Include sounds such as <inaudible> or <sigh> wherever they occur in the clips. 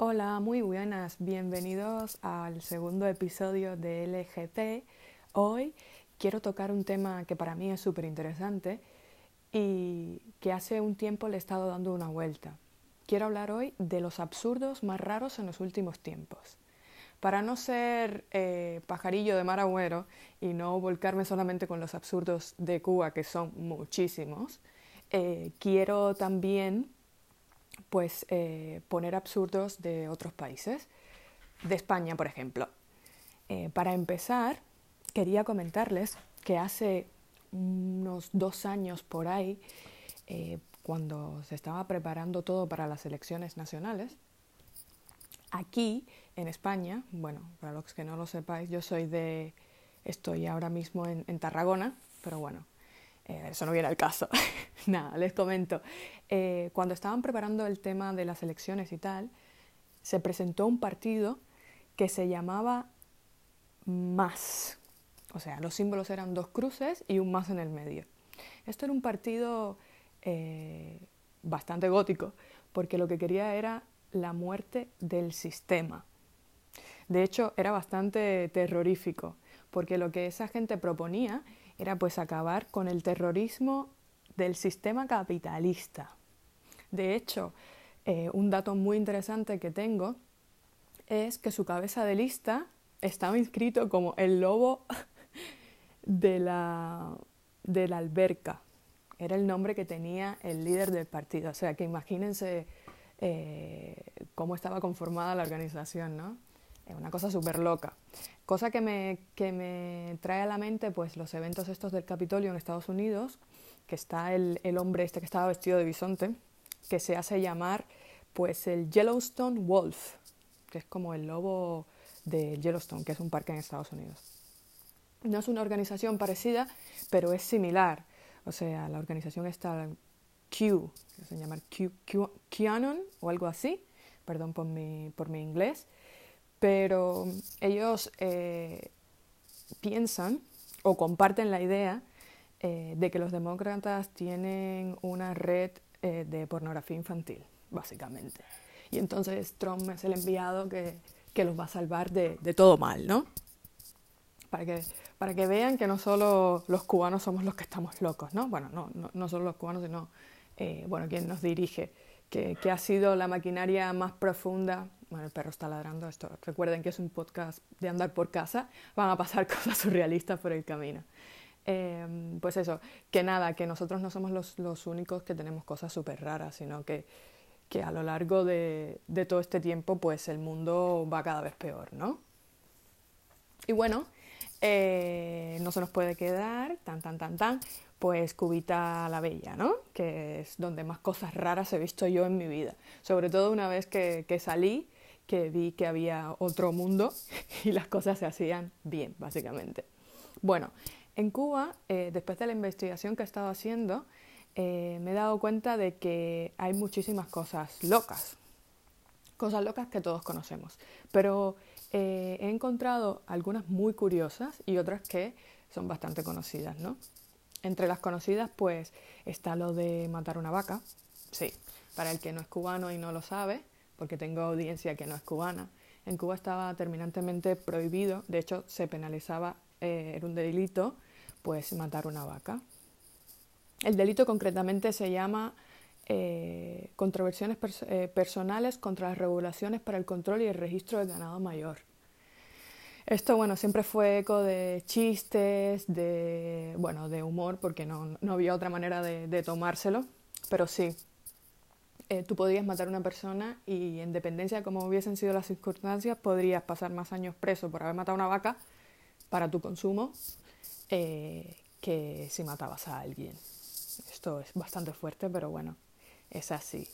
Hola, muy buenas, bienvenidos al segundo episodio de LGT. Hoy quiero tocar un tema que para mí es súper interesante y que hace un tiempo le he estado dando una vuelta. Quiero hablar hoy de los absurdos más raros en los últimos tiempos. Para no ser eh, pajarillo de mar agüero y no volcarme solamente con los absurdos de Cuba, que son muchísimos, eh, quiero también pues, eh, poner absurdos de otros países, de España, por ejemplo. para empezar, quería comentarles que hace unos dos años por ahí, cuando se estaba preparando todo para las elecciones nacionales, aquí en España, bueno, para los que no lo sepáis, yo soy de, estoy ahora mismo en, Tarragona, pero bueno, eh, eso no viene al caso. <laughs> Nada, les comento. Eh, cuando estaban preparando el tema de las elecciones y tal, se presentó un partido que se llamaba Más. O sea, los símbolos eran dos cruces y un más en el medio. Esto era un partido eh, bastante gótico, porque lo que quería era la muerte del sistema. De hecho, era bastante terrorífico, porque lo que esa gente proponía era pues acabar con el terrorismo del sistema capitalista. De hecho, eh, un dato muy interesante que tengo es que su cabeza de lista estaba inscrito como el lobo <laughs> de la, de la alberca. Era el nombre que tenía el líder del partido. O sea, que imagínense eh, cómo estaba conformada la organización, ¿no? Es una cosa súper loca. Cosa que me, que me trae a la mente pues los eventos estos del Capitolio en Estados Unidos, que está el, el hombre este que estaba vestido de bisonte, que se hace llamar pues el Yellowstone Wolf, que es como el lobo de Yellowstone, que es un parque en Estados Unidos. No es una organización parecida, pero es similar. O sea, la organización está Q, que se llama Q, QAnon o algo así, perdón por mi, por mi inglés, pero ellos eh, piensan o comparten la idea eh, de que los demócratas tienen una red eh, de pornografía infantil, básicamente. Y entonces Trump es el enviado que, que los va a salvar de, de, todo mal, ¿no? Para que, para que vean que no solo los cubanos somos los que estamos locos, ¿no? Bueno, no, no, no solo los cubanos, sino, bueno, quien nos dirige, que, ha sido la maquinaria más profunda bueno, el perro está ladrando esto. Recuerden que es un podcast de andar por casa, van a pasar <laughs> cosas surrealistas por el camino. Em, pues eso, que nada, que nosotros no somos los, los únicos que tenemos cosas súper raras, sino que, que, a lo largo de, de, todo este tiempo, pues el mundo va cada vez peor, ¿no? Y bueno, eh, no se nos puede quedar tan, tan, tan, tan, pues Cubita la Bella, ¿no? Que es donde más cosas raras he visto yo en mi vida. Sobre todo una vez que, que salí que vi que había otro mundo <laughs> y las cosas se hacían bien, básicamente. Bueno, en Cuba, eh, después de la investigación que he estado haciendo, eh, me he dado cuenta de que hay muchísimas cosas locas, cosas locas que todos conocemos, pero eh, he encontrado algunas muy curiosas y otras que son bastante conocidas, ¿no? Entre las conocidas, pues, está lo de matar una vaca, sí, para el que no es cubano y no lo sabe, porque tengo audiencia que no es cubana. En Cuba estaba terminantemente prohibido, de hecho se penalizaba, eh, era un delito, pues matar una vaca. El delito concretamente se llama eh, controversiones eh, personales contra las regulaciones para el control y el registro del ganado mayor. Esto, bueno, siempre fue eco de chistes, de, bueno, de humor, porque no, no había otra manera de, tomárselo, pero sí, eh, tú podías matar a una persona y en dependencia de cómo hubiesen sido las circunstancias, podrías pasar más años preso por haber matado a una vaca para tu consumo eh, que si matabas a alguien. Esto es bastante fuerte, pero bueno, es así.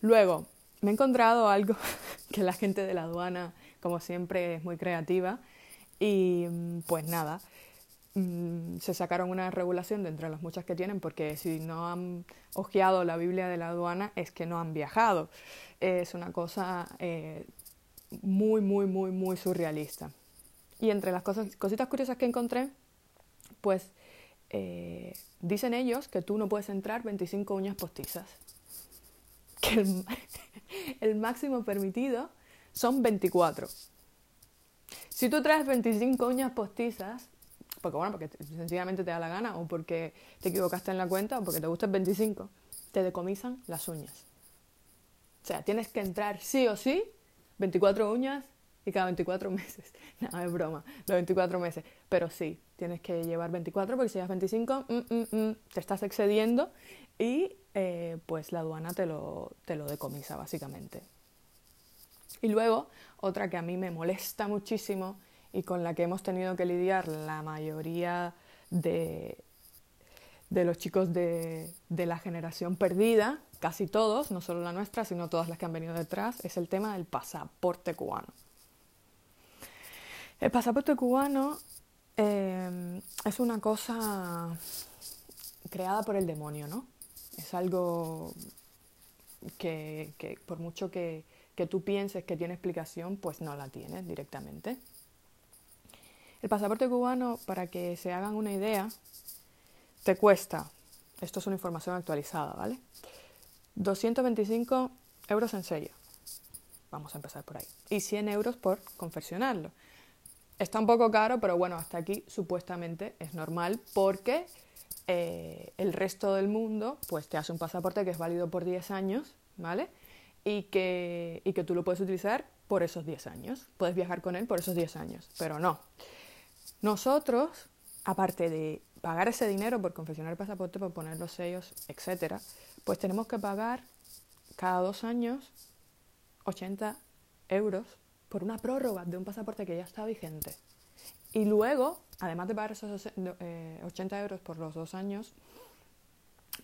Luego, me he encontrado algo <laughs> que la gente de la aduana, como siempre, es muy creativa. Y mm, pues nada, Mm, se sacaron una regulación de entre las muchas que tienen, porque si no han hojeado la Biblia de la aduana es que no han viajado. Es una cosa eh, muy, muy, muy, muy surrealista. Y entre las cosas, cositas curiosas que encontré, pues eh, dicen ellos que tú no puedes entrar 25 uñas postizas. que el, <laughs> máximo permitido son 24. Si tú traes 25 uñas postizas, porque bueno, porque sencillamente te da la gana, o porque te equivocaste en la cuenta, o porque te gusta el 25, te decomisan las uñas. O sea, tienes que entrar sí o sí 24 uñas y cada 24 meses. <laughs> No, es broma, los 24 meses. Pero sí, tienes que llevar 24 porque si llevas 25 mm, mm, mm, te estás excediendo y eh, pues la aduana te lo, te lo decomisa básicamente. Y luego, otra que a mí me molesta muchísimo y con la que hemos tenido que lidiar la mayoría de, de los chicos de, de la generación perdida, casi todos, no solo la nuestra, sino todas las que han venido detrás, es el tema del pasaporte cubano. El pasaporte cubano eh, es una cosa creada por el demonio, ¿no? Es algo que, por mucho que, que tú pienses que tiene explicación, pues no la tiene directamente. El pasaporte cubano, para que se hagan una idea, te cuesta, esto es una información actualizada, ¿vale? 225 euros en sello. Vamos a empezar por ahí. Y 100 euros por confeccionarlo. Está un poco caro, pero bueno, hasta aquí supuestamente es normal porque eh, el resto del mundo pues te hace un pasaporte que es válido por 10 años, ¿vale? Y que, y que tú lo puedes utilizar por esos 10 años. Puedes viajar con él por esos 10 años, pero no. Nosotros, aparte de pagar ese dinero por confeccionar el pasaporte, por poner los sellos, etcétera, pues tenemos que pagar cada dos años 80 euros por una prórroga de un pasaporte que ya está vigente. Y luego, además de pagar esos 80 eh, euros por los dos años,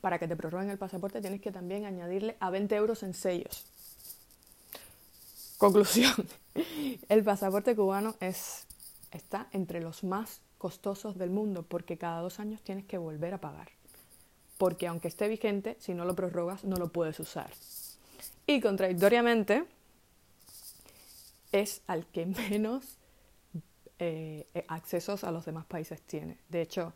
para que te prorroguen el pasaporte tienes que también añadirle a 20 euros en sellos. <laughs> Conclusión, <laughs> el pasaporte cubano es, está entre los más costosos del mundo porque cada dos años tienes que volver a pagar. Porque aunque esté vigente, si no lo prorrogas no lo puedes usar. Y contradictoriamente, es al que menos eh, accesos a los demás países tiene. De hecho,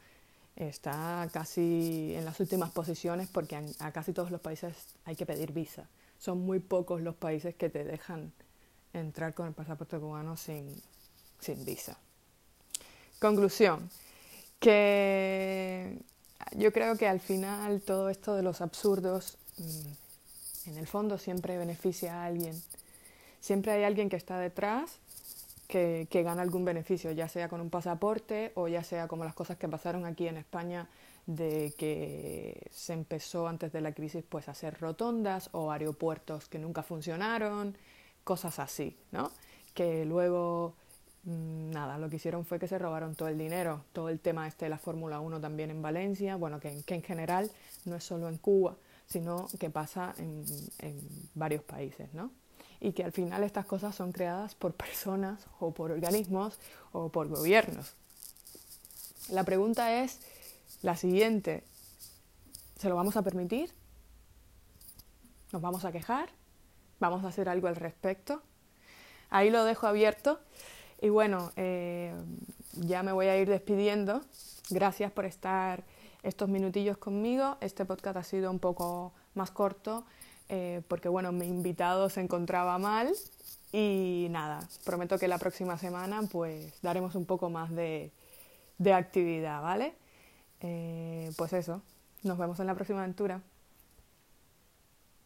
está casi en las últimas posiciones porque a, casi todos los países hay que pedir visa. Son muy pocos los países que te dejan entrar con el pasaporte cubano sin visa. Conclusión, que yo creo que al final todo esto de los absurdos, mm, en el fondo siempre beneficia a alguien. Siempre hay alguien que está detrás que, que, gana algún beneficio, ya sea con un pasaporte o ya sea como las cosas que pasaron aquí en España de que se empezó antes de la crisis pues a hacer rotondas o aeropuertos que nunca funcionaron, cosas así, ¿no? Que luego Mm, nada, lo que hicieron fue que se robaron todo el dinero, todo el tema este de la Fórmula 1 también en Valencia, bueno, que, en general no es solo en Cuba, sino que pasa en, en, varios países, ¿no? Y que al final estas cosas son creadas por personas o por organismos o por gobiernos. La pregunta es la siguiente, ¿se lo vamos a permitir? ¿Nos vamos a quejar? ¿Vamos a hacer algo al respecto? Ahí lo dejo abierto. Y bueno, eh, ya me voy a ir despidiendo. Gracias por estar estos minutillos conmigo. Este podcast ha sido un poco más corto eh, porque bueno, mi invitado se encontraba mal y nada, prometo que la próxima semana pues daremos un poco más de, de actividad, ¿vale? Eh, pues eso, nos vemos en la próxima aventura.